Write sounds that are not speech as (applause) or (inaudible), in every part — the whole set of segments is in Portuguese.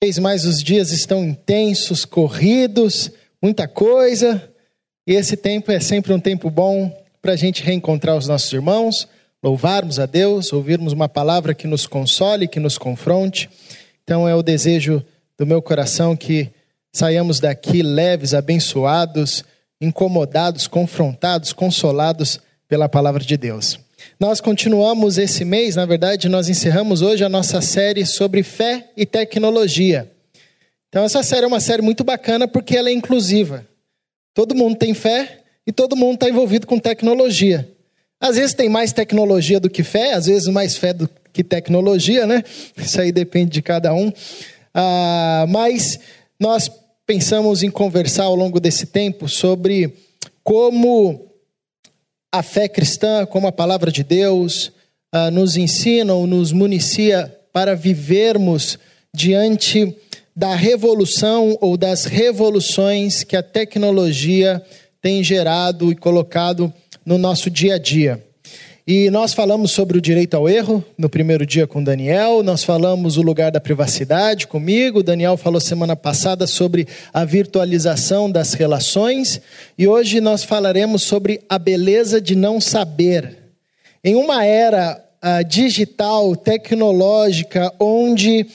vez mais os dias estão intensos, corridos, muita coisa, e esse tempo é sempre um tempo bom para a gente reencontrar os nossos irmãos, louvarmos a Deus, ouvirmos uma palavra que nos console, que nos confronte. Então é o desejo do meu coração que saiamos daqui leves, abençoados, incomodados, confrontados, consolados pela palavra de Deus. Nós continuamos esse mês, na verdade, nós encerramos hoje a nossa série sobre fé e tecnologia. Então, essa série é uma série muito bacana porque ela é inclusiva. Todo mundo tem fé e todo mundo está envolvido com tecnologia. Às vezes tem mais tecnologia do que fé, às vezes mais fé do que tecnologia, né? (laughs) Isso aí depende de cada um. Ah, mas nós pensamos em conversar ao longo desse tempo sobre como a fé cristã, como a palavra de Deus, uh, nos ensina ou nos municia para vivermos diante da revolução ou das revoluções que a tecnologia tem gerado e colocado no nosso dia a dia. E nós falamos sobre o direito ao erro no primeiro dia com Daniel, nós falamos o lugar da privacidade comigo, Daniel falou semana passada sobre a virtualização das relações, e hoje nós falaremos sobre a beleza de não saber. Em uma era uh, digital, tecnológica, onde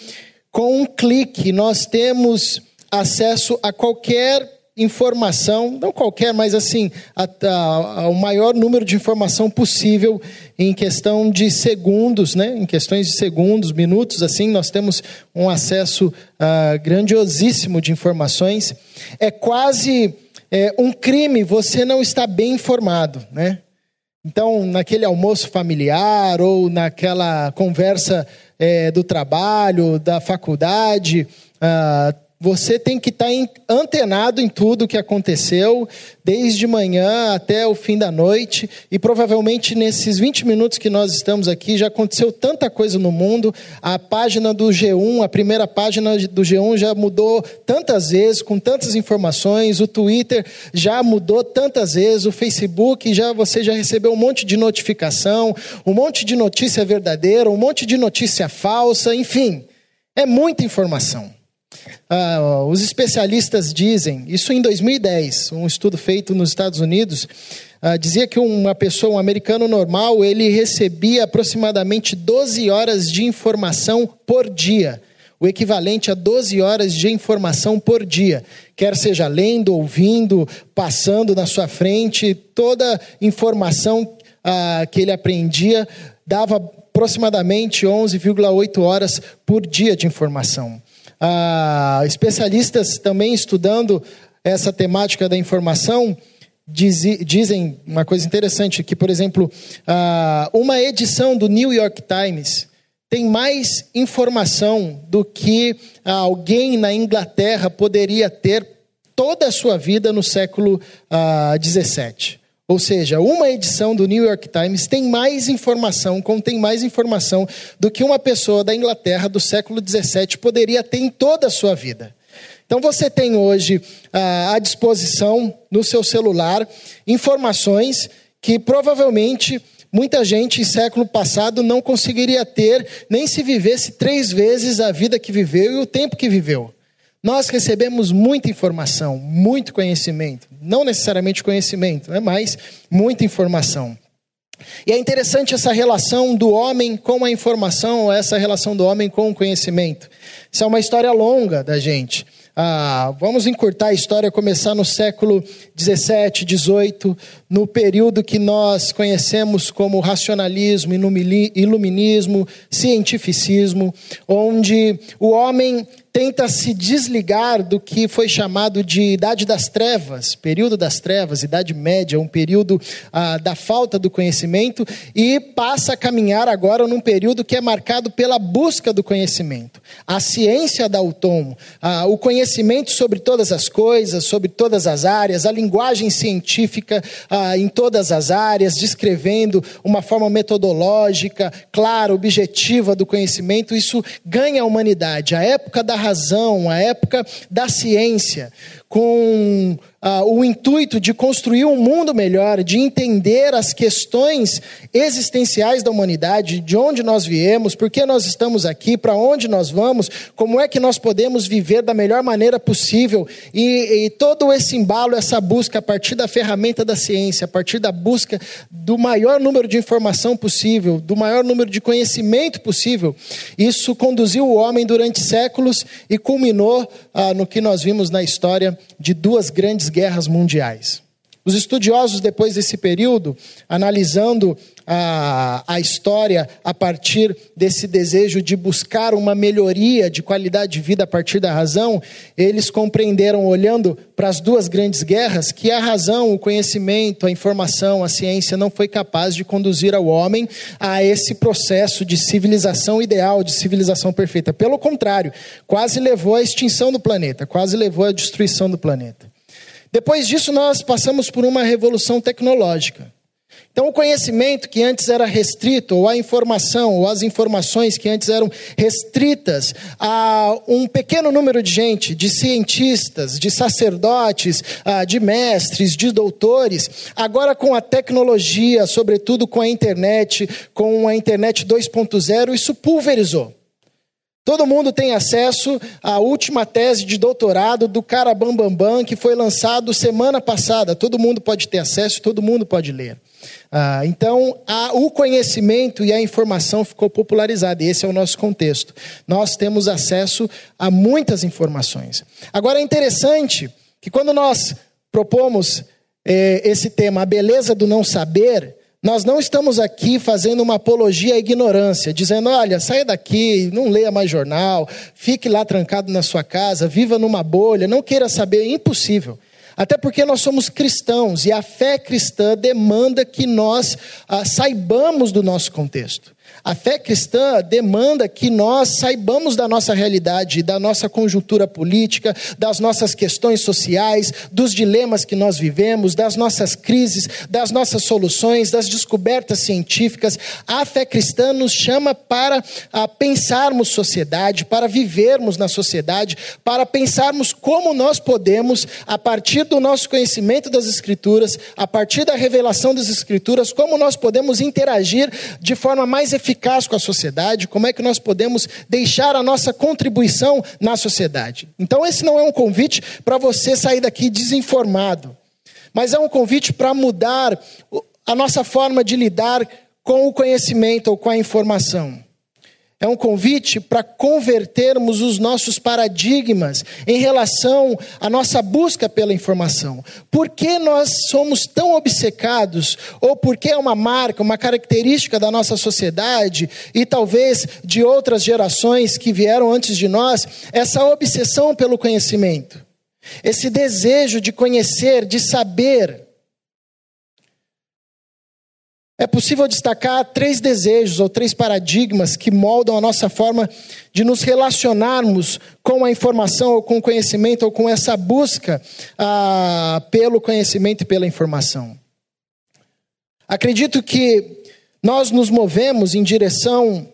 com um clique nós temos acesso a qualquer informação, não qualquer, mas assim, a, a, a, o maior número de informação possível em questão de segundos, né? em questões de segundos, minutos, assim, nós temos um acesso uh, grandiosíssimo de informações. É quase é, um crime você não estar bem informado, né? Então, naquele almoço familiar ou naquela conversa é, do trabalho, da faculdade, uh, você tem que estar tá antenado em tudo o que aconteceu, desde manhã até o fim da noite, e provavelmente nesses 20 minutos que nós estamos aqui já aconteceu tanta coisa no mundo. A página do G1, a primeira página do G1 já mudou tantas vezes, com tantas informações, o Twitter já mudou tantas vezes, o Facebook já você já recebeu um monte de notificação, um monte de notícia verdadeira, um monte de notícia falsa, enfim, é muita informação. Ah, os especialistas dizem, isso em 2010, um estudo feito nos Estados Unidos, ah, dizia que uma pessoa, um americano normal, ele recebia aproximadamente 12 horas de informação por dia, o equivalente a 12 horas de informação por dia, quer seja lendo, ouvindo, passando na sua frente, toda informação ah, que ele aprendia dava aproximadamente 11,8 horas por dia de informação ah, especialistas também estudando essa temática da informação diz, dizem uma coisa interessante, que, por exemplo, ah, uma edição do New York Times tem mais informação do que alguém na Inglaterra poderia ter toda a sua vida no século ah, 17. Ou seja, uma edição do New York Times tem mais informação, contém mais informação do que uma pessoa da Inglaterra do século XVII poderia ter em toda a sua vida. Então você tem hoje ah, à disposição no seu celular informações que provavelmente muita gente em século passado não conseguiria ter nem se vivesse três vezes a vida que viveu e o tempo que viveu. Nós recebemos muita informação, muito conhecimento. Não necessariamente conhecimento, né, mas muita informação. E é interessante essa relação do homem com a informação, essa relação do homem com o conhecimento. Isso é uma história longa da gente. Ah, vamos encurtar a história, começar no século 17, 18, no período que nós conhecemos como racionalismo, iluminismo, cientificismo, onde o homem tenta se desligar do que foi chamado de Idade das Trevas, período das trevas, Idade Média, um período ah, da falta do conhecimento, e passa a caminhar agora num período que é marcado pela busca do conhecimento. A ciência dá o tom, ah, o conhecimento sobre todas as coisas, sobre todas as áreas, a linguagem científica ah, em todas as áreas, descrevendo uma forma metodológica, clara, objetiva do conhecimento, isso ganha a humanidade. A época da razão, a época da ciência, com ah, o intuito de construir um mundo melhor, de entender as questões existenciais da humanidade, de onde nós viemos, por que nós estamos aqui, para onde nós vamos, como é que nós podemos viver da melhor maneira possível. E, e todo esse embalo, essa busca a partir da ferramenta da ciência, a partir da busca do maior número de informação possível, do maior número de conhecimento possível, isso conduziu o homem durante séculos e culminou ah, no que nós vimos na história de duas grandes guerras mundiais. Os estudiosos, depois desse período, analisando a, a história a partir desse desejo de buscar uma melhoria de qualidade de vida a partir da razão, eles compreenderam, olhando para as duas grandes guerras, que a razão, o conhecimento, a informação, a ciência não foi capaz de conduzir ao homem a esse processo de civilização ideal, de civilização perfeita. Pelo contrário, quase levou à extinção do planeta, quase levou à destruição do planeta. Depois disso, nós passamos por uma revolução tecnológica. Então, o conhecimento que antes era restrito, ou a informação, ou as informações que antes eram restritas a um pequeno número de gente, de cientistas, de sacerdotes, ah, de mestres, de doutores, agora com a tecnologia, sobretudo com a internet, com a internet 2.0, isso pulverizou. Todo mundo tem acesso à última tese de doutorado do cara Bambambam, Bam Bam, que foi lançado semana passada. Todo mundo pode ter acesso, todo mundo pode ler. Ah, então, a, o conhecimento e a informação ficou popularizada, e esse é o nosso contexto. Nós temos acesso a muitas informações. Agora, é interessante que quando nós propomos eh, esse tema, a beleza do não saber, nós não estamos aqui fazendo uma apologia à ignorância, dizendo: olha, saia daqui, não leia mais jornal, fique lá trancado na sua casa, viva numa bolha, não queira saber, é impossível. Até porque nós somos cristãos e a fé cristã demanda que nós ah, saibamos do nosso contexto. A fé cristã demanda que nós saibamos da nossa realidade, da nossa conjuntura política, das nossas questões sociais, dos dilemas que nós vivemos, das nossas crises, das nossas soluções, das descobertas científicas. A fé cristã nos chama para a, pensarmos sociedade, para vivermos na sociedade, para pensarmos como nós podemos, a partir do nosso conhecimento das Escrituras, a partir da revelação das Escrituras, como nós podemos interagir de forma mais eficaz eficaz com a sociedade, como é que nós podemos deixar a nossa contribuição na sociedade. Então, esse não é um convite para você sair daqui desinformado, mas é um convite para mudar a nossa forma de lidar com o conhecimento ou com a informação. É um convite para convertermos os nossos paradigmas em relação à nossa busca pela informação. Por que nós somos tão obcecados, ou por que é uma marca, uma característica da nossa sociedade e talvez de outras gerações que vieram antes de nós, essa obsessão pelo conhecimento? Esse desejo de conhecer, de saber, é possível destacar três desejos ou três paradigmas que moldam a nossa forma de nos relacionarmos com a informação ou com o conhecimento ou com essa busca ah, pelo conhecimento e pela informação. Acredito que nós nos movemos em direção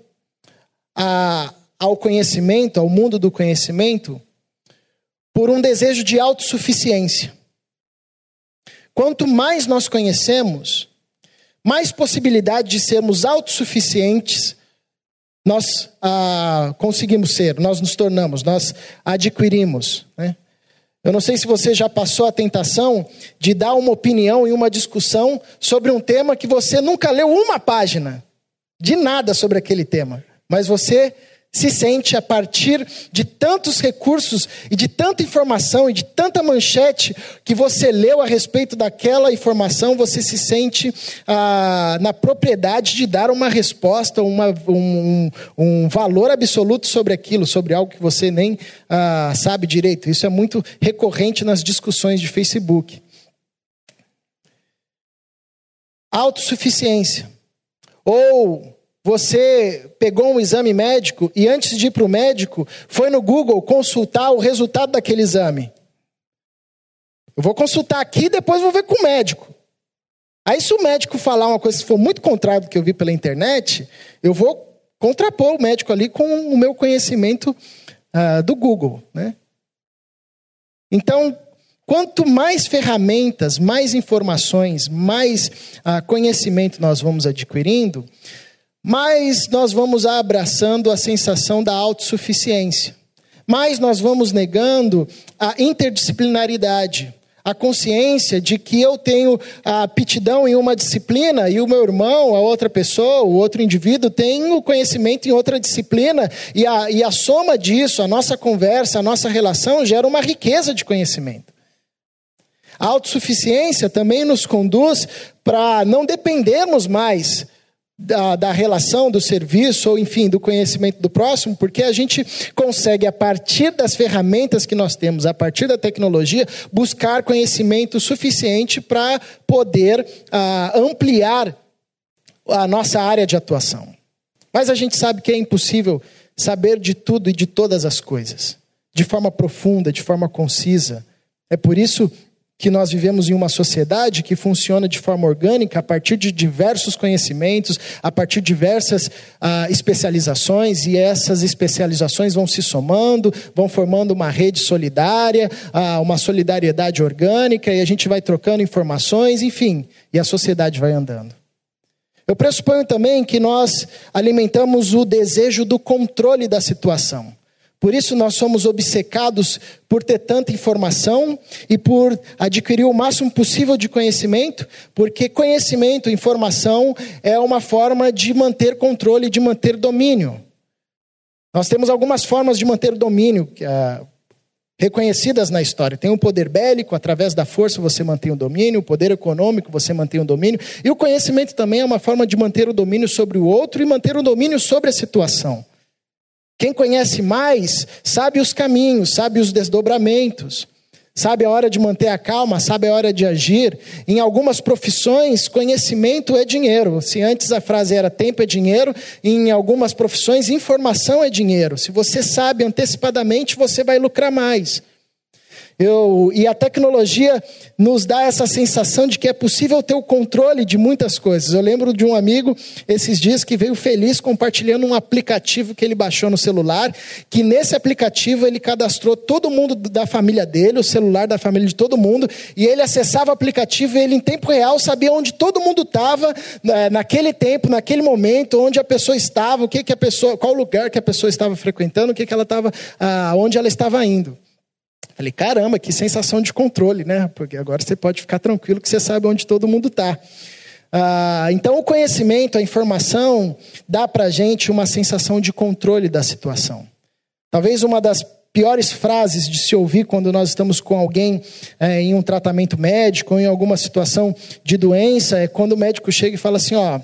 a, ao conhecimento, ao mundo do conhecimento, por um desejo de autossuficiência. Quanto mais nós conhecemos, mais possibilidade de sermos autossuficientes nós ah, conseguimos ser, nós nos tornamos, nós adquirimos. Né? Eu não sei se você já passou a tentação de dar uma opinião em uma discussão sobre um tema que você nunca leu uma página de nada sobre aquele tema, mas você se sente a partir de tantos recursos e de tanta informação e de tanta manchete que você leu a respeito daquela informação, você se sente ah, na propriedade de dar uma resposta, uma, um, um, valor absoluto sobre aquilo, sobre algo que você nem ah, sabe direito. Isso é muito recorrente nas discussões de Facebook. Autossuficiência. Ou você pegou um exame médico e antes de ir para o médico, foi no Google consultar o resultado daquele exame. Eu vou consultar aqui e depois vou ver com o médico. Aí, se o médico falar uma coisa, se for muito contrário do que eu vi pela internet, eu vou contrapor o médico ali com o meu conhecimento uh, do Google. Né? Então, Quanto mais ferramentas, mais informações, mais ah, conhecimento nós vamos adquirindo, mais nós vamos abraçando a sensação da autossuficiência, mais nós vamos negando a interdisciplinaridade a consciência de que eu tenho a aptidão em uma disciplina e o meu irmão, a outra pessoa, o outro indivíduo tem o conhecimento em outra disciplina e a, e a soma disso, a nossa conversa, a nossa relação gera uma riqueza de conhecimento. A autossuficiência também nos conduz para não dependermos mais da, da, relação, do serviço, ou enfim, do conhecimento do próximo, porque a gente consegue, a partir das ferramentas que nós temos, a partir da tecnologia, buscar conhecimento suficiente para poder ah, ampliar a nossa área de atuação. Mas a gente sabe que é impossível saber de tudo e de todas as coisas, de forma profunda, de forma concisa. É por isso que nós vivemos em uma sociedade que funciona de forma orgânica a partir de diversos conhecimentos, a partir de diversas ah, especializações, e essas especializações vão se somando, vão formando uma rede solidária, ah, uma solidariedade orgânica, e a gente vai trocando informações, enfim, e a sociedade vai andando. Eu pressuponho também que nós alimentamos o desejo do controle da situação. Por isso nós somos obcecados por ter tanta informação e por adquirir o máximo possível de conhecimento, porque conhecimento, informação é uma forma de manter controle, de manter domínio. Nós temos algumas formas de manter domínio uh, reconhecidas na história. Tem o poder bélico, através da força você mantém o domínio, o poder econômico você mantém o domínio, e o conhecimento também é uma forma de manter o domínio sobre o outro e manter o domínio sobre a situação. Quem conhece mais sabe os caminhos, sabe os desdobramentos, sabe a hora de manter a calma, sabe a hora de agir. Em algumas profissões, conhecimento é dinheiro. Se antes a frase era tempo é dinheiro, em algumas profissões, informação é dinheiro. Se você sabe antecipadamente, você vai lucrar mais. Eu, e a tecnologia nos dá essa sensação de que é possível ter o controle de muitas coisas. Eu lembro de um amigo esses dias que veio feliz compartilhando um aplicativo que ele baixou no celular, que nesse aplicativo ele cadastrou todo mundo da família dele, o celular da família de todo mundo, e ele acessava o aplicativo e ele em tempo real sabia onde todo mundo estava né, naquele tempo, naquele momento, onde a pessoa estava, o que, que a pessoa, qual lugar que a pessoa estava frequentando, o que, que ela estava, aonde ela estava indo. Falei, caramba, que sensação de controle, né? Porque agora você pode ficar tranquilo que você sabe onde todo mundo está. Ah, então, o conhecimento, a informação, dá para a gente uma sensação de controle da situação. Talvez uma das piores frases de se ouvir quando nós estamos com alguém é, em um tratamento médico ou em alguma situação de doença é quando o médico chega e fala assim: Ó,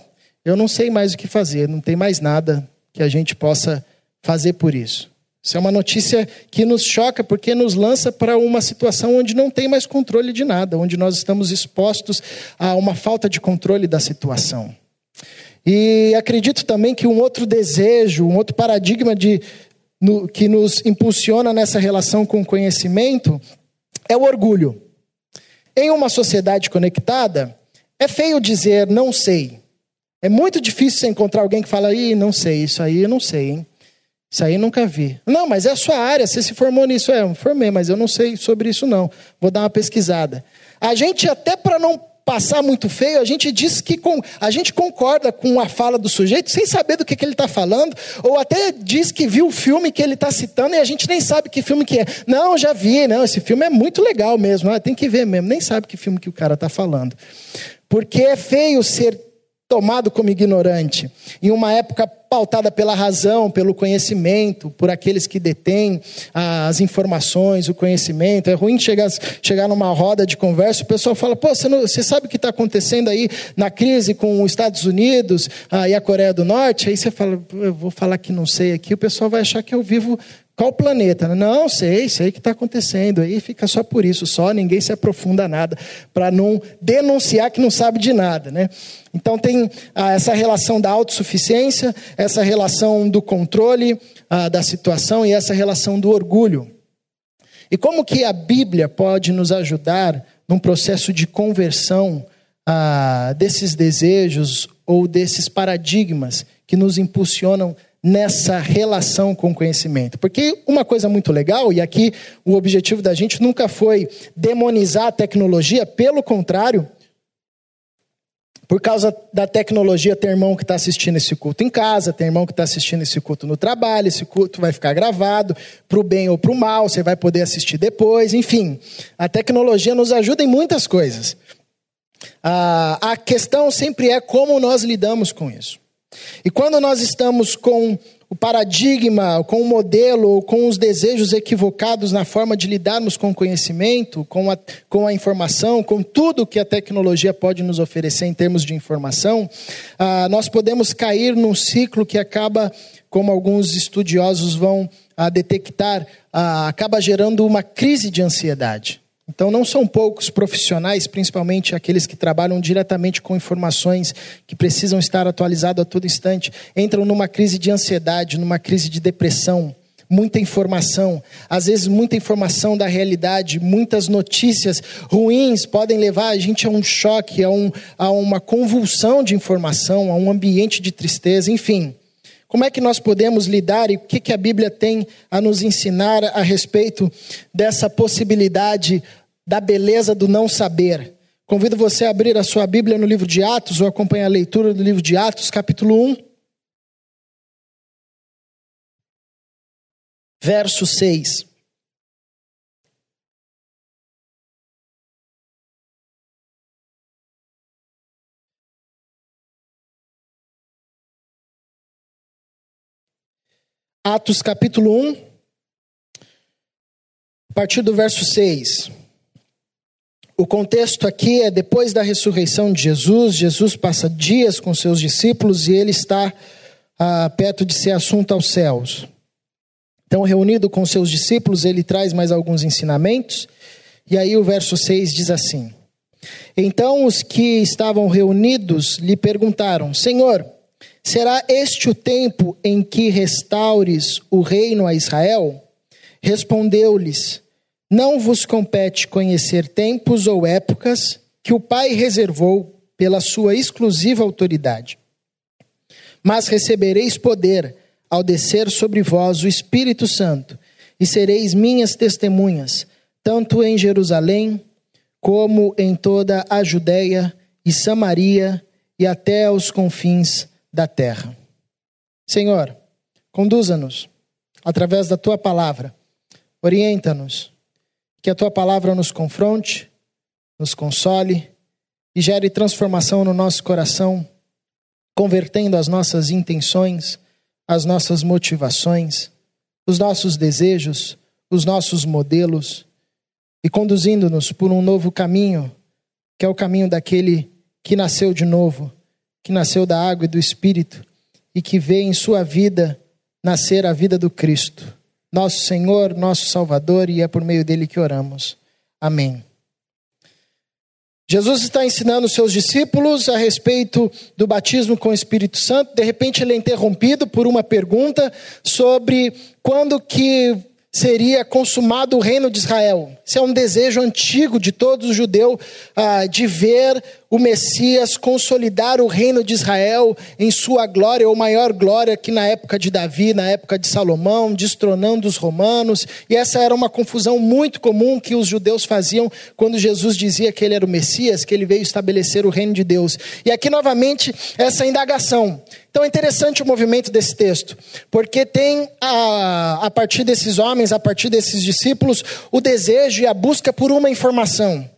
eu não sei mais o que fazer, não tem mais nada que a gente possa fazer por isso. Isso é uma notícia que nos choca porque nos lança para uma situação onde não tem mais controle de nada, onde nós estamos expostos a uma falta de controle da situação. E acredito também que um outro desejo, um outro paradigma de, no, que nos impulsiona nessa relação com o conhecimento é o orgulho. Em uma sociedade conectada, é feio dizer não sei. É muito difícil encontrar alguém que fala, Ih, não sei, isso aí eu não sei, hein? Isso aí nunca vi. Não, mas é a sua área, você se formou nisso. É, eu me formei, mas eu não sei sobre isso não. Vou dar uma pesquisada. A gente, até para não passar muito feio, a gente diz que com, a gente concorda com a fala do sujeito sem saber do que, que ele está falando, ou até diz que viu o filme que ele está citando e a gente nem sabe que filme que é. Não, já vi, não, esse filme é muito legal mesmo, ah, tem que ver mesmo, nem sabe que filme que o cara está falando. Porque é feio ser tomado como ignorante. Em uma época pautada pela razão, pelo conhecimento, por aqueles que detêm as informações, o conhecimento. É ruim chegar, chegar numa roda de conversa, o pessoal fala: pô, você, não, você sabe o que está acontecendo aí na crise com os Estados Unidos ah, e a Coreia do Norte? Aí você fala: eu vou falar que não sei aqui, o pessoal vai achar que eu vivo qual planeta? Não, sei, sei o que está acontecendo. Aí fica só por isso, só ninguém se aprofunda nada, para não denunciar que não sabe de nada. Né? Então tem ah, essa relação da autossuficiência, essa relação do controle ah, da situação e essa relação do orgulho. E como que a Bíblia pode nos ajudar num processo de conversão ah, desses desejos ou desses paradigmas que nos impulsionam nessa relação com o conhecimento. Porque uma coisa muito legal, e aqui o objetivo da gente nunca foi demonizar a tecnologia, pelo contrário, por causa da tecnologia, tem irmão que está assistindo esse culto em casa, tem irmão que está assistindo esse culto no trabalho, esse culto vai ficar gravado, para o bem ou para o mal, você vai poder assistir depois, enfim. A tecnologia nos ajuda em muitas coisas. a a questão sempre é como nós lidamos com isso. E quando nós estamos com o paradigma, com o modelo, ou com os desejos equivocados na forma de lidarmos com o conhecimento, com a, com a informação, com tudo que a tecnologia pode nos oferecer em termos de informação, ah, nós podemos cair num ciclo que acaba, como alguns estudiosos vão ah, detectar, ah, acaba gerando uma crise de ansiedade. Então, não são poucos profissionais, principalmente aqueles que trabalham diretamente com informações que precisam estar atualizados a todo instante, entram numa crise de ansiedade, numa crise de depressão. Muita informação, às vezes muita informação da realidade, muitas notícias ruins podem levar a gente a um choque, a, um, a uma convulsão de informação, a um ambiente de tristeza, enfim. Como é que nós podemos lidar e o que, que a Bíblia tem a nos ensinar a respeito dessa possibilidade da beleza do não saber? Convido você a abrir a sua Bíblia no livro de Atos ou acompanhar a leitura do livro de Atos, capítulo 1. Verso 6. Atos capítulo 1, a partir do verso 6. O contexto aqui é depois da ressurreição de Jesus, Jesus passa dias com seus discípulos e ele está ah, perto de ser assunto aos céus. Então, reunido com seus discípulos, ele traz mais alguns ensinamentos, e aí o verso 6 diz assim: Então os que estavam reunidos lhe perguntaram: Senhor, Será este o tempo em que restaures o reino a Israel? Respondeu-lhes: Não vos compete conhecer tempos ou épocas que o Pai reservou pela sua exclusiva autoridade. Mas recebereis poder ao descer sobre vós o Espírito Santo, e sereis minhas testemunhas, tanto em Jerusalém, como em toda a Judéia e Samaria e até aos confins da terra. Senhor, conduza-nos através da tua palavra, orienta-nos, que a tua palavra nos confronte, nos console e gere transformação no nosso coração, convertendo as nossas intenções, as nossas motivações, os nossos desejos, os nossos modelos e conduzindo-nos por um novo caminho, que é o caminho daquele que nasceu de novo que nasceu da água e do Espírito e que vê em sua vida nascer a vida do Cristo, nosso Senhor, nosso Salvador, e é por meio dele que oramos. Amém. Jesus está ensinando seus discípulos a respeito do batismo com o Espírito Santo. De repente ele é interrompido por uma pergunta sobre quando que seria consumado o reino de Israel. Esse é um desejo antigo de todo judeu ah, de ver o Messias consolidar o reino de Israel em sua glória, ou maior glória que na época de Davi, na época de Salomão, destronando os romanos. E essa era uma confusão muito comum que os judeus faziam quando Jesus dizia que ele era o Messias, que ele veio estabelecer o reino de Deus. E aqui novamente essa indagação. Então é interessante o movimento desse texto, porque tem a, a partir desses a partir desses discípulos, o desejo e a busca por uma informação.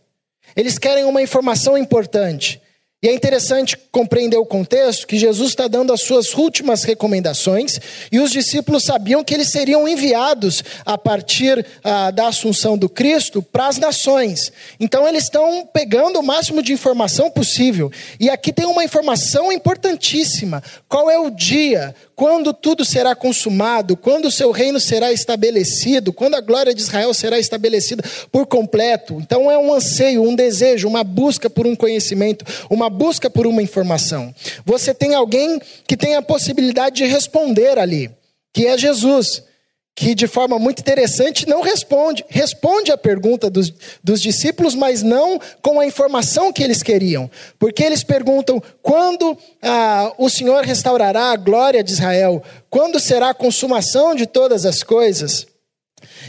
Eles querem uma informação importante. E é interessante compreender o contexto que Jesus está dando as suas últimas recomendações e os discípulos sabiam que eles seriam enviados a partir ah, da assunção do Cristo para as nações. Então eles estão pegando o máximo de informação possível. E aqui tem uma informação importantíssima: qual é o dia, quando tudo será consumado, quando o seu reino será estabelecido, quando a glória de Israel será estabelecida por completo. Então é um anseio, um desejo, uma busca por um conhecimento, uma busca por uma informação. Você tem alguém que tem a possibilidade de responder ali, que é Jesus que de forma muito interessante não responde. Responde à pergunta dos, dos discípulos, mas não com a informação que eles queriam. Porque eles perguntam: quando ah, o Senhor restaurará a glória de Israel? Quando será a consumação de todas as coisas?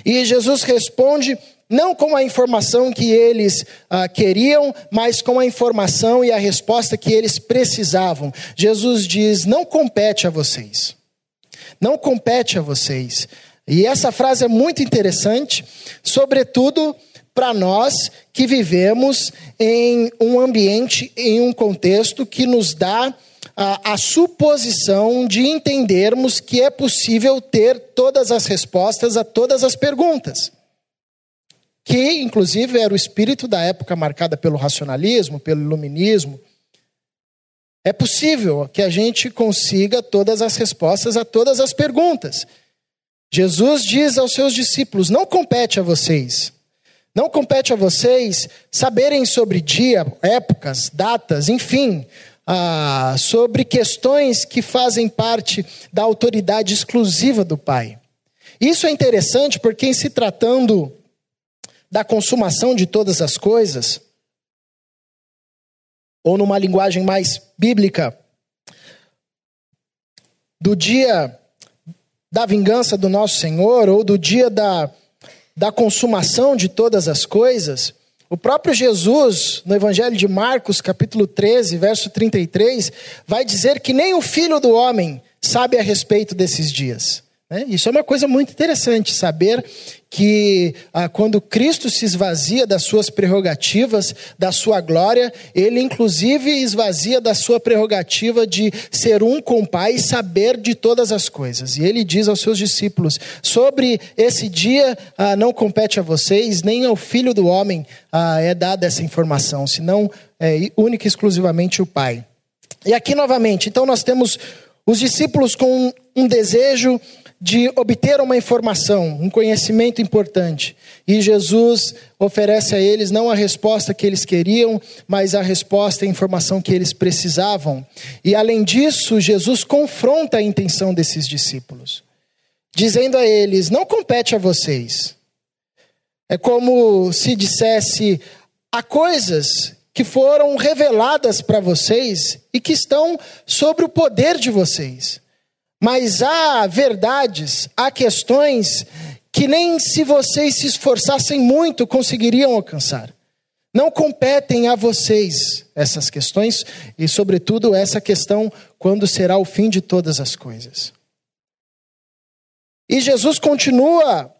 E Jesus responde não com a informação que eles ah, queriam, mas com a informação e a resposta que eles precisavam. Jesus diz: não compete a vocês. Não compete a vocês. E essa frase é muito interessante, sobretudo para nós que vivemos em um ambiente, em um contexto que nos dá a, a, suposição de entendermos que é possível ter todas as respostas a todas as perguntas. Que, inclusive, era o espírito da época marcada pelo racionalismo, pelo iluminismo. É possível que a gente consiga todas as respostas a todas as perguntas. Jesus diz aos seus discípulos: não compete a vocês. Não compete a vocês saberem sobre dia, épocas, datas, enfim, ah, sobre questões que fazem parte da autoridade exclusiva do Pai. Isso é interessante porque, em se tratando da consumação de todas as coisas, ou numa linguagem mais bíblica, do dia da vingança do nosso Senhor ou do dia da, da consumação de todas as coisas, o próprio Jesus, no Evangelho de Marcos, capítulo 13, verso 33, vai dizer que nem o filho do homem sabe a respeito desses dias. Né? Isso é uma coisa muito interessante, saber que ah, quando Cristo se esvazia das suas prerrogativas, da sua glória, ele inclusive esvazia da sua prerrogativa de ser um com o Pai e saber de todas as coisas. E ele diz aos seus discípulos: sobre esse dia ah, não compete a vocês, nem ao filho do homem ah, é dada essa informação, senão é única e exclusivamente o Pai. E aqui novamente, então nós temos os discípulos com um desejo de obter uma informação, um conhecimento importante. E Jesus oferece a eles não a resposta que eles queriam, mas a resposta e a informação que eles precisavam. E além disso, Jesus confronta a intenção desses discípulos, dizendo a eles: não compete a vocês. É como se dissesse: há coisas que foram reveladas para vocês e que estão sobre o poder de vocês. Mas há verdades, há questões que nem se vocês se esforçassem muito conseguiriam alcançar. Não competem a vocês essas questões e, sobretudo, essa questão quando será o fim de todas as coisas. E Jesus continua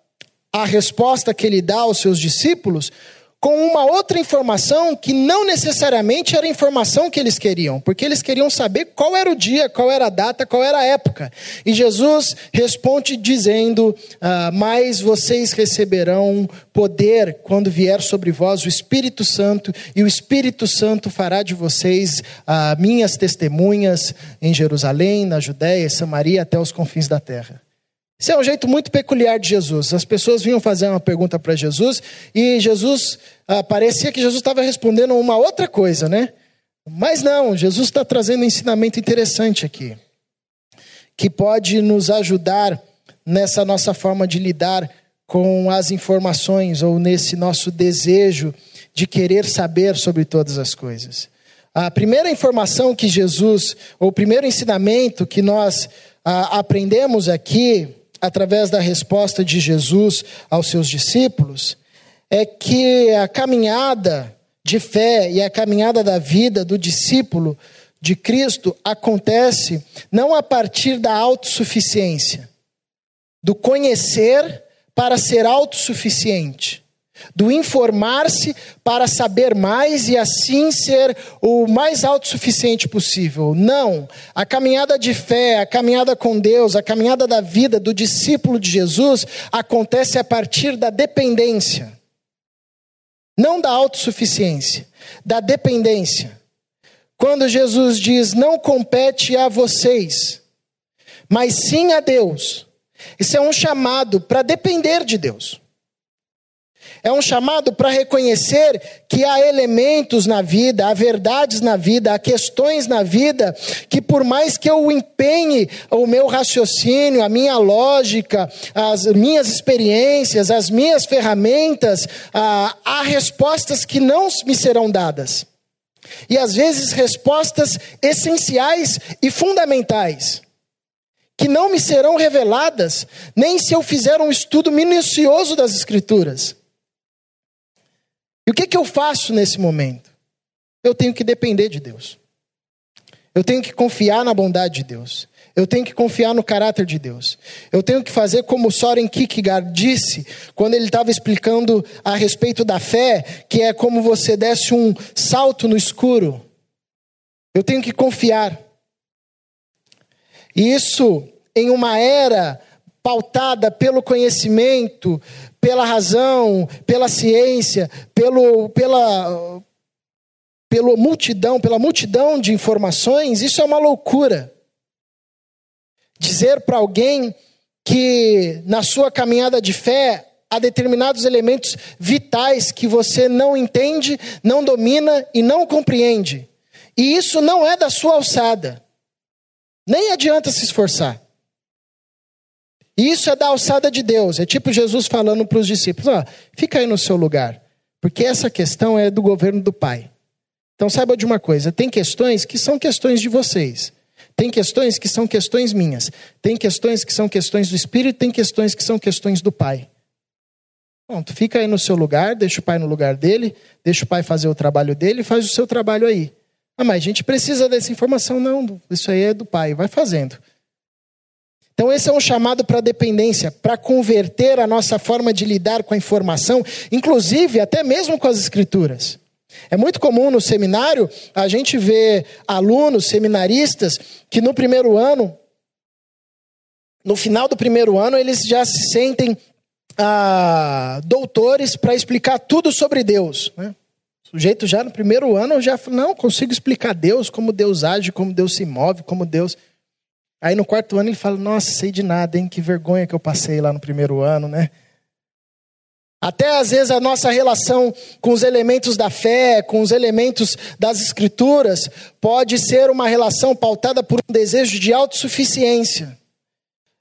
a resposta que ele dá aos seus discípulos com uma outra informação que não necessariamente era a informação que eles queriam, porque eles queriam saber qual era o dia, qual era a data, qual era a época. E Jesus responde dizendo: ah, Mas vocês receberão poder quando vier sobre vós o Espírito Santo, e o Espírito Santo fará de vocês ah, minhas testemunhas em Jerusalém, na Judéia, Samaria, até os confins da terra. Isso é um jeito muito peculiar de Jesus. As pessoas vinham fazer uma pergunta para Jesus e Jesus ah, parecia que Jesus estava respondendo uma outra coisa, né? Mas não, Jesus está trazendo um ensinamento interessante aqui, que pode nos ajudar nessa nossa forma de lidar com as informações ou nesse nosso desejo de querer saber sobre todas as coisas. A primeira informação que Jesus, ou o primeiro ensinamento que nós ah, aprendemos aqui através da resposta de Jesus aos seus discípulos, é que a caminhada de fé e a caminhada da vida do discípulo de Cristo acontece não a partir da autossuficiência, do conhecer para ser autossuficiente, do informar-se para saber mais e assim ser o mais autossuficiente possível. Não. A caminhada de fé, a caminhada com Deus, a caminhada da vida do discípulo de Jesus acontece a partir da dependência. Não da autossuficiência, da dependência. Quando Jesus diz: Não compete a vocês, mas sim a Deus. Isso é um chamado para depender de Deus. É um chamado para reconhecer que há elementos na vida, há verdades na vida, há questões na vida, que por mais que eu empenhe o meu raciocínio, a minha lógica, as minhas experiências, as minhas ferramentas, ah, há respostas que não me serão dadas. E às vezes respostas essenciais e fundamentais que não me serão reveladas, nem se eu fizer um estudo minucioso das Escrituras. E o que, que eu faço nesse momento? Eu tenho que depender de Deus. Eu tenho que confiar na bondade de Deus. Eu tenho que confiar no caráter de Deus. Eu tenho que fazer como Soren Kierkegaard disse, quando ele estava explicando a respeito da fé, que é como você desse um salto no escuro. Eu tenho que confiar. E isso em uma era pautada pelo conhecimento, pela razão, pela ciência, pelo, pela, pela multidão, pela multidão de informações, isso é uma loucura. Dizer para alguém que na sua caminhada de fé há determinados elementos vitais que você não entende, não domina e não compreende. E isso não é da sua alçada. Nem adianta se esforçar. Isso é da alçada de Deus. É tipo Jesus falando para os discípulos: ó, fica aí no seu lugar, porque essa questão é do governo do Pai. Então saiba de uma coisa: tem questões que são questões de vocês. Tem questões que são questões minhas. Tem questões que são questões do Espírito. Tem questões que são questões do Pai. Pronto, fica aí no seu lugar, deixa o Pai no lugar dele, deixa o Pai fazer o trabalho dele e faz o seu trabalho aí. Ah, mas a gente precisa dessa informação. Não, isso aí é do Pai, vai fazendo. Então, esse é um chamado para dependência, para converter a nossa forma de lidar com a informação, inclusive até mesmo com as escrituras. É muito comum no seminário a gente ver alunos, seminaristas, que no primeiro ano, no final do primeiro ano, eles já se sentem ah, doutores para explicar tudo sobre Deus. Né? O sujeito já no primeiro ano já não consigo explicar Deus, como Deus age, como Deus se move, como Deus. Aí no quarto ano ele fala: Nossa, sei de nada, hein? Que vergonha que eu passei lá no primeiro ano, né? Até às vezes a nossa relação com os elementos da fé, com os elementos das escrituras, pode ser uma relação pautada por um desejo de autossuficiência.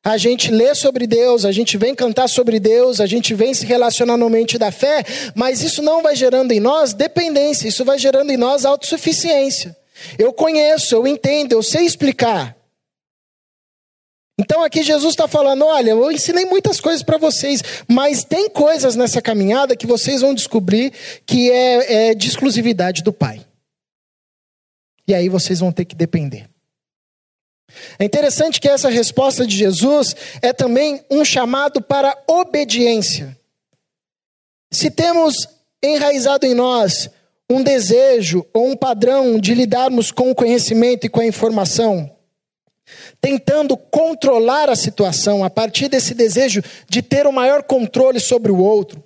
A gente lê sobre Deus, a gente vem cantar sobre Deus, a gente vem se relacionar no mente da fé, mas isso não vai gerando em nós dependência, isso vai gerando em nós autossuficiência. Eu conheço, eu entendo, eu sei explicar. Então aqui Jesus está falando: olha, eu ensinei muitas coisas para vocês, mas tem coisas nessa caminhada que vocês vão descobrir que é, é de exclusividade do Pai. E aí vocês vão ter que depender. É interessante que essa resposta de Jesus é também um chamado para obediência. Se temos enraizado em nós um desejo ou um padrão de lidarmos com o conhecimento e com a informação, tentando controlar a situação a partir desse desejo de ter o maior controle sobre o outro,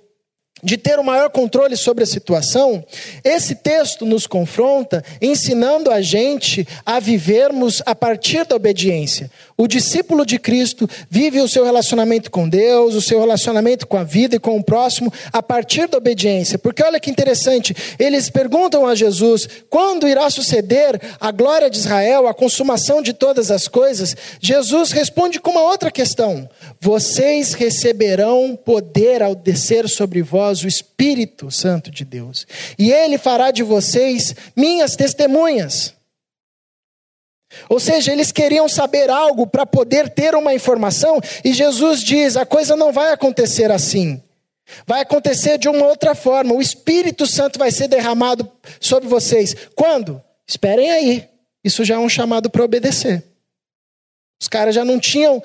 de ter o maior controle sobre a situação, esse texto nos confronta ensinando a gente a vivermos a partir da obediência. O discípulo de Cristo vive o seu relacionamento com Deus, o seu relacionamento com a vida e com o próximo a partir da obediência. Porque olha que interessante, eles perguntam a Jesus: quando irá suceder a glória de Israel, a consumação de todas as coisas? Jesus responde com uma outra questão: vocês receberão poder ao descer sobre vós o Espírito Santo de Deus, e ele fará de vocês minhas testemunhas. Ou seja, eles queriam saber algo para poder ter uma informação, e Jesus diz: a coisa não vai acontecer assim. Vai acontecer de uma outra forma. O Espírito Santo vai ser derramado sobre vocês. Quando? Esperem aí. Isso já é um chamado para obedecer. Os caras já não tinham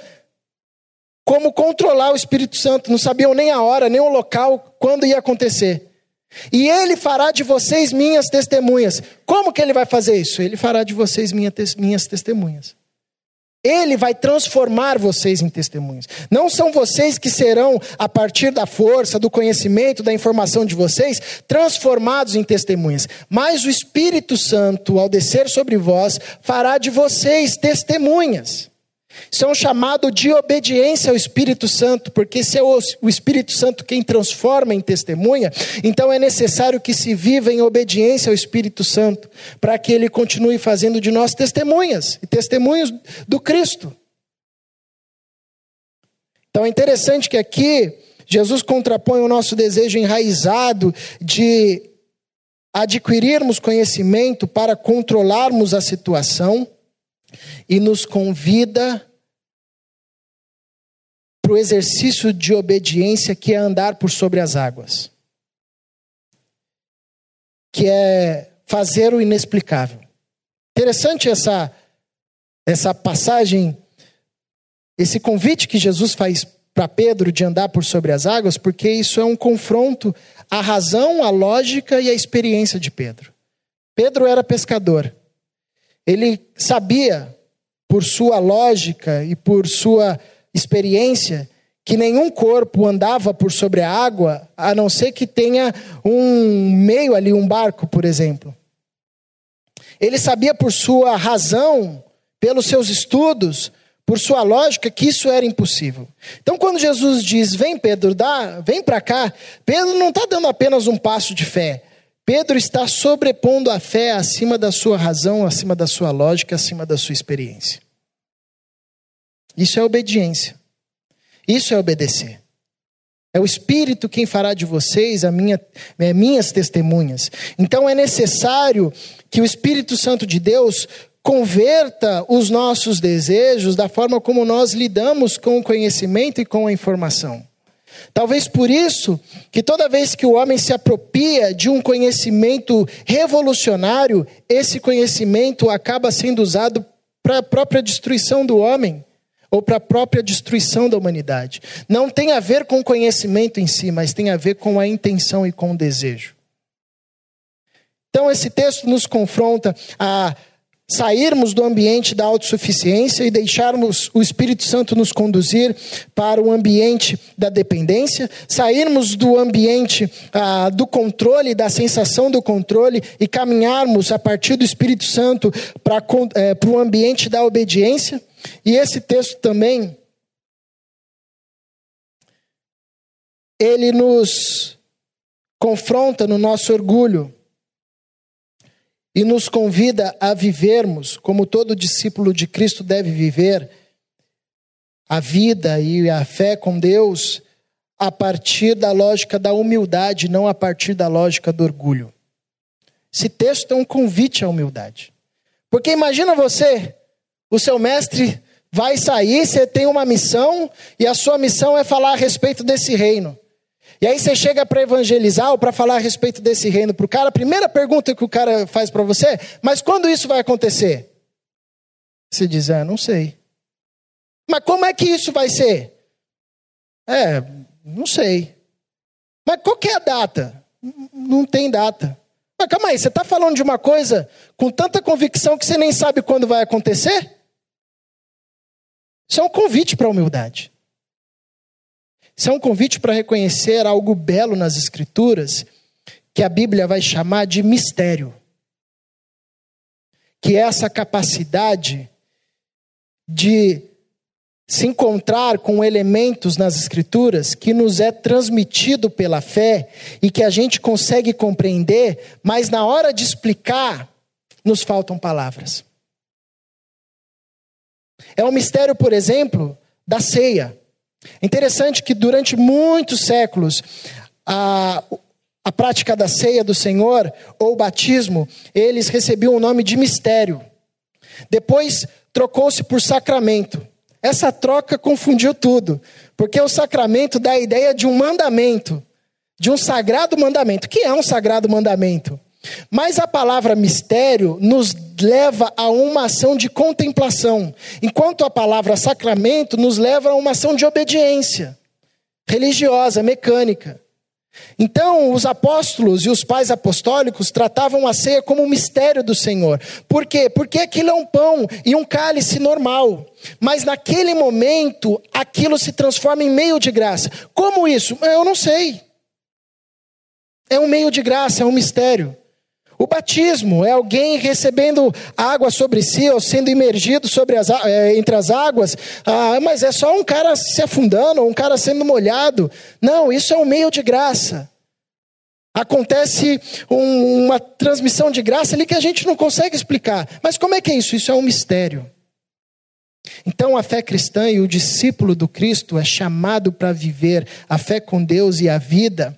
como controlar o Espírito Santo, não sabiam nem a hora, nem o local, quando ia acontecer. E ele fará de vocês minhas testemunhas. Como que ele vai fazer isso? Ele fará de vocês minhas testemunhas. Ele vai transformar vocês em testemunhas. Não são vocês que serão, a partir da força, do conhecimento, da informação de vocês, transformados em testemunhas. Mas o Espírito Santo, ao descer sobre vós, fará de vocês testemunhas. Isso é um chamado de obediência ao Espírito Santo, porque se é o Espírito Santo quem transforma em testemunha, então é necessário que se viva em obediência ao Espírito Santo, para que ele continue fazendo de nós testemunhas e testemunhos do Cristo. Então é interessante que aqui Jesus contrapõe o nosso desejo enraizado de adquirirmos conhecimento para controlarmos a situação e nos convida para o exercício de obediência que é andar por sobre as águas, que é fazer o inexplicável. Interessante essa essa passagem, esse convite que Jesus faz para Pedro de andar por sobre as águas, porque isso é um confronto à razão, à lógica e à experiência de Pedro. Pedro era pescador. Ele sabia, por sua lógica e por sua experiência que nenhum corpo andava por sobre a água, a não ser que tenha um meio ali, um barco, por exemplo. Ele sabia por sua razão, pelos seus estudos, por sua lógica, que isso era impossível. Então, quando Jesus diz: Vem, Pedro, dá, vem para cá, Pedro não está dando apenas um passo de fé. Pedro está sobrepondo a fé acima da sua razão, acima da sua lógica, acima da sua experiência. Isso é obediência. Isso é obedecer. É o Espírito quem fará de vocês a minha, é, minhas testemunhas. Então é necessário que o Espírito Santo de Deus converta os nossos desejos da forma como nós lidamos com o conhecimento e com a informação. Talvez por isso que toda vez que o homem se apropria de um conhecimento revolucionário, esse conhecimento acaba sendo usado para a própria destruição do homem ou para a própria destruição da humanidade. Não tem a ver com o conhecimento em si, mas tem a ver com a intenção e com o desejo. Então, esse texto nos confronta a sairmos do ambiente da autossuficiência e deixarmos o Espírito Santo nos conduzir para o ambiente da dependência, sairmos do ambiente ah, do controle, da sensação do controle e caminharmos a partir do Espírito Santo para, é, o ambiente da obediência. E esse texto também, ele nos confronta no nosso orgulho e nos convida a vivermos como todo discípulo de Cristo deve viver a vida e a fé com Deus a partir da lógica da humildade, não a partir da lógica do orgulho. Esse texto é um convite à humildade. Porque imagina você o seu mestre vai sair, você tem uma missão, e a sua missão é falar a respeito desse reino. E aí você chega para evangelizar ou para falar a respeito desse reino para o cara, a primeira pergunta que o cara faz para você, mas quando isso vai acontecer? Você diz, ah, não sei. Mas como é que isso vai ser? É, não sei. Mas qual que é a data? Não tem data. Mas calma aí, você está falando de uma coisa com tanta convicção que você nem sabe quando vai acontecer? Isso é um convite para a humildade. Isso é um convite para reconhecer algo belo nas Escrituras, que a Bíblia vai chamar de mistério. Que é essa capacidade de se encontrar com elementos nas Escrituras que nos é transmitido pela fé e que a gente consegue compreender, mas na hora de explicar, nos faltam palavras. É um mistério, por exemplo, da ceia. Interessante que durante muitos séculos, a, a prática da ceia do Senhor, ou batismo, eles recebiam o nome de mistério. Depois trocou-se por sacramento. Essa troca confundiu tudo, porque o sacramento dá a ideia de um mandamento, de um sagrado mandamento. O que é um sagrado mandamento? Mas a palavra mistério nos leva a uma ação de contemplação, enquanto a palavra sacramento nos leva a uma ação de obediência religiosa, mecânica. Então, os apóstolos e os pais apostólicos tratavam a ceia como um mistério do Senhor. Por quê? Porque aquilo é um pão e um cálice normal. Mas naquele momento, aquilo se transforma em meio de graça. Como isso? Eu não sei. É um meio de graça, é um mistério. O batismo é alguém recebendo água sobre si ou sendo imergido as, é, entre as águas, ah, mas é só um cara se afundando, um cara sendo molhado. Não, isso é um meio de graça. Acontece um, uma transmissão de graça ali que a gente não consegue explicar. Mas como é que é isso? Isso é um mistério. Então, a fé cristã e o discípulo do Cristo é chamado para viver a fé com Deus e a vida,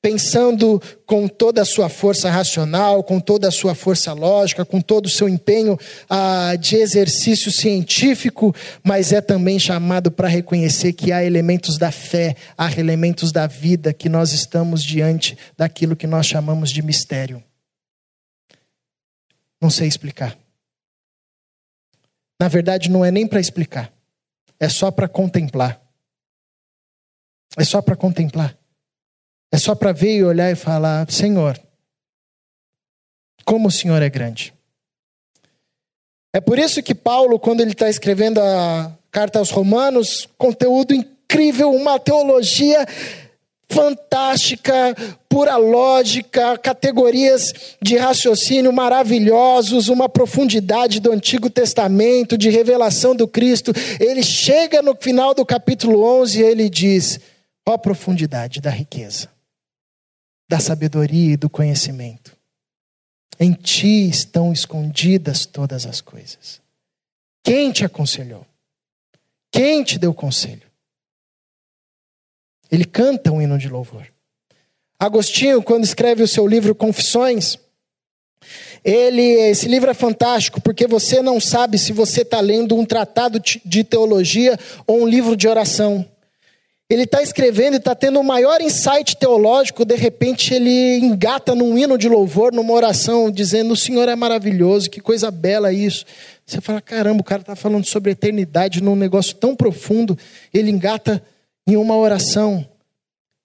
pensando com toda a sua força racional, com toda a sua força lógica, com todo o seu empenho ah, de exercício científico, mas é também chamado para reconhecer que há elementos da fé, há elementos da vida, que nós estamos diante daquilo que nós chamamos de mistério. Não sei explicar. Na verdade, não é nem para explicar, é só para contemplar. É só para contemplar. É só para ver e olhar e falar: Senhor, como o Senhor é grande. É por isso que Paulo, quando ele está escrevendo a carta aos Romanos, conteúdo incrível, uma teologia fantástica, pura lógica, categorias de raciocínio maravilhosos, uma profundidade do Antigo Testamento, de revelação do Cristo. Ele chega no final do capítulo 11 e ele diz: ó a profundidade da riqueza, da sabedoria e do conhecimento. Em ti estão escondidas todas as coisas. Quem te aconselhou? Quem te deu conselho? Ele canta um hino de louvor. Agostinho, quando escreve o seu livro Confissões, ele, esse livro é fantástico porque você não sabe se você está lendo um tratado de teologia ou um livro de oração. Ele está escrevendo e está tendo o maior insight teológico, de repente ele engata num hino de louvor, numa oração, dizendo: O Senhor é maravilhoso, que coisa bela isso. Você fala: caramba, o cara está falando sobre eternidade num negócio tão profundo, ele engata em uma oração,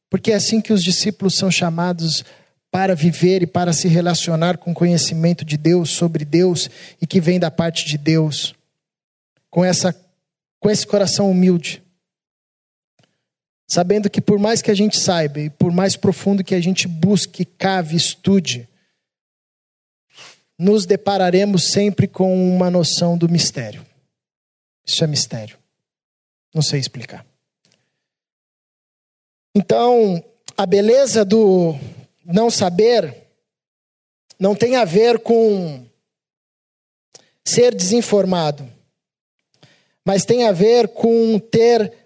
porque é assim que os discípulos são chamados para viver e para se relacionar com conhecimento de Deus, sobre Deus e que vem da parte de Deus, com essa com esse coração humilde. Sabendo que por mais que a gente saiba e por mais profundo que a gente busque, cave, estude, nos depararemos sempre com uma noção do mistério. Isso é mistério. Não sei explicar. Então, a beleza do não saber não tem a ver com ser desinformado, mas tem a ver com ter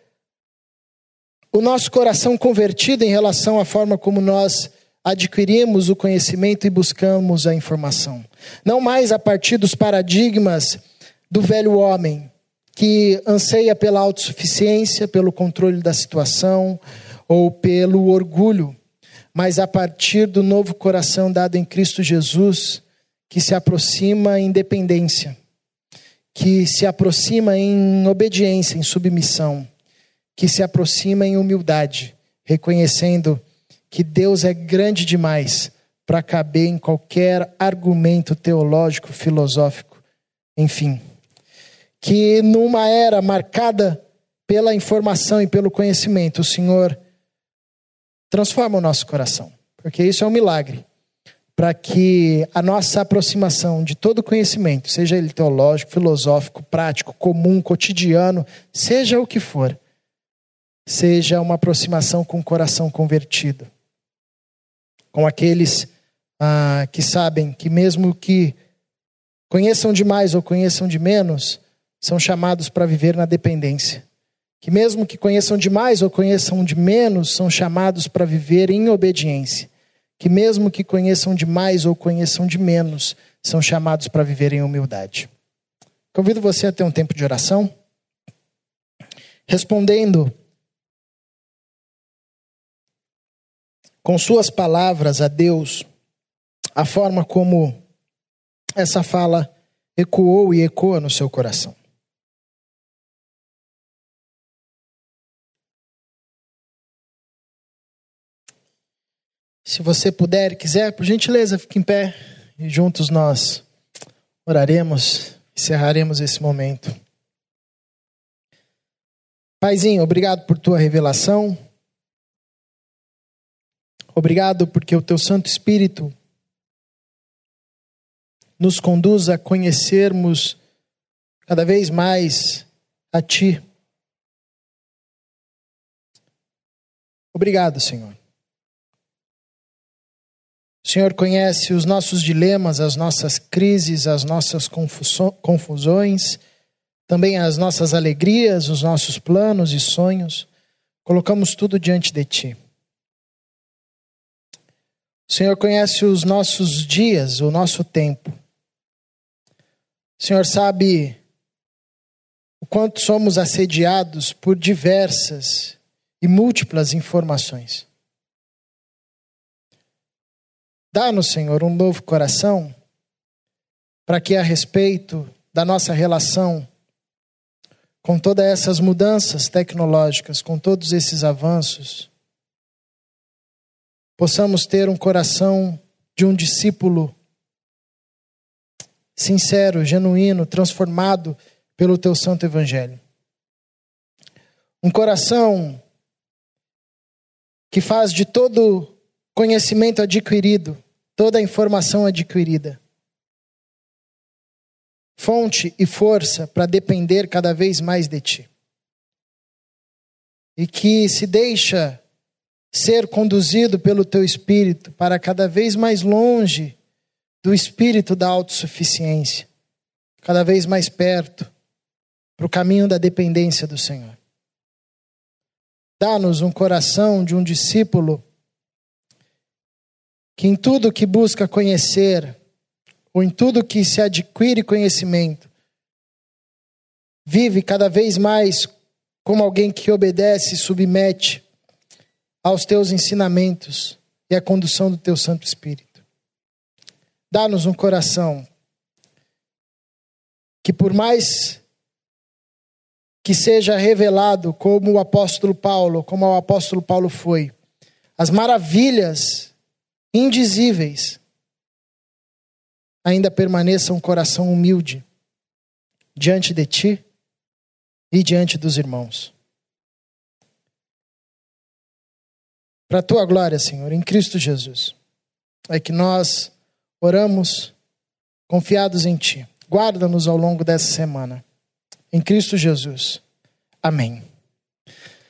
o nosso coração convertido em relação à forma como nós adquirimos o conhecimento e buscamos a informação. Não mais a partir dos paradigmas do velho homem, que anseia pela autossuficiência, pelo controle da situação, ou pelo orgulho, mas a partir do novo coração dado em Cristo Jesus, que se aproxima em dependência, que se aproxima em obediência, em submissão, que se aproxima em humildade, reconhecendo que Deus é grande demais para caber em qualquer argumento teológico, filosófico, enfim. Que numa era marcada pela informação e pelo conhecimento, o Senhor transforma o nosso coração, porque isso é um milagre. Para que a nossa aproximação de todo conhecimento, seja ele teológico, filosófico, prático, comum, cotidiano, seja o que for, seja uma aproximação com o coração convertido. Com aqueles ah, que sabem que, mesmo que conheçam demais ou conheçam de menos, são chamados para viver na dependência que, mesmo que conheçam de mais ou conheçam de menos, são chamados para viver em obediência. Que, mesmo que conheçam de mais ou conheçam de menos, são chamados para viver em humildade. Convido você a ter um tempo de oração, respondendo com suas palavras a Deus, a forma como essa fala ecoou e ecoa no seu coração. Se você puder e quiser, por gentileza, fique em pé e juntos nós oraremos, encerraremos esse momento. Paizinho, obrigado por tua revelação. Obrigado porque o teu Santo Espírito nos conduz a conhecermos cada vez mais a Ti. Obrigado, Senhor. O Senhor conhece os nossos dilemas, as nossas crises, as nossas confusões, também as nossas alegrias, os nossos planos e sonhos. Colocamos tudo diante de Ti. O Senhor conhece os nossos dias, o nosso tempo. O Senhor sabe o quanto somos assediados por diversas e múltiplas informações. Dá-nos, Senhor, um novo coração para que, a respeito da nossa relação com todas essas mudanças tecnológicas, com todos esses avanços, possamos ter um coração de um discípulo sincero, genuíno, transformado pelo teu santo evangelho. Um coração que faz de todo conhecimento adquirido, toda informação adquirida, fonte e força para depender cada vez mais de ti. E que se deixa ser conduzido pelo teu espírito para cada vez mais longe do espírito da autossuficiência, cada vez mais perto para o caminho da dependência do Senhor. Dá-nos um coração de um discípulo que em tudo que busca conhecer, ou em tudo que se adquire conhecimento, vive cada vez mais como alguém que obedece e submete aos teus ensinamentos e à condução do teu Santo Espírito. Dá-nos um coração que, por mais que seja revelado como o apóstolo Paulo, como o apóstolo Paulo foi, as maravilhas indizíveis, ainda permaneça um coração humilde diante de ti e diante dos irmãos. Para a tua glória, Senhor, em Cristo Jesus, é que nós oramos confiados em Ti. Guarda-nos ao longo dessa semana. Em Cristo Jesus. Amém.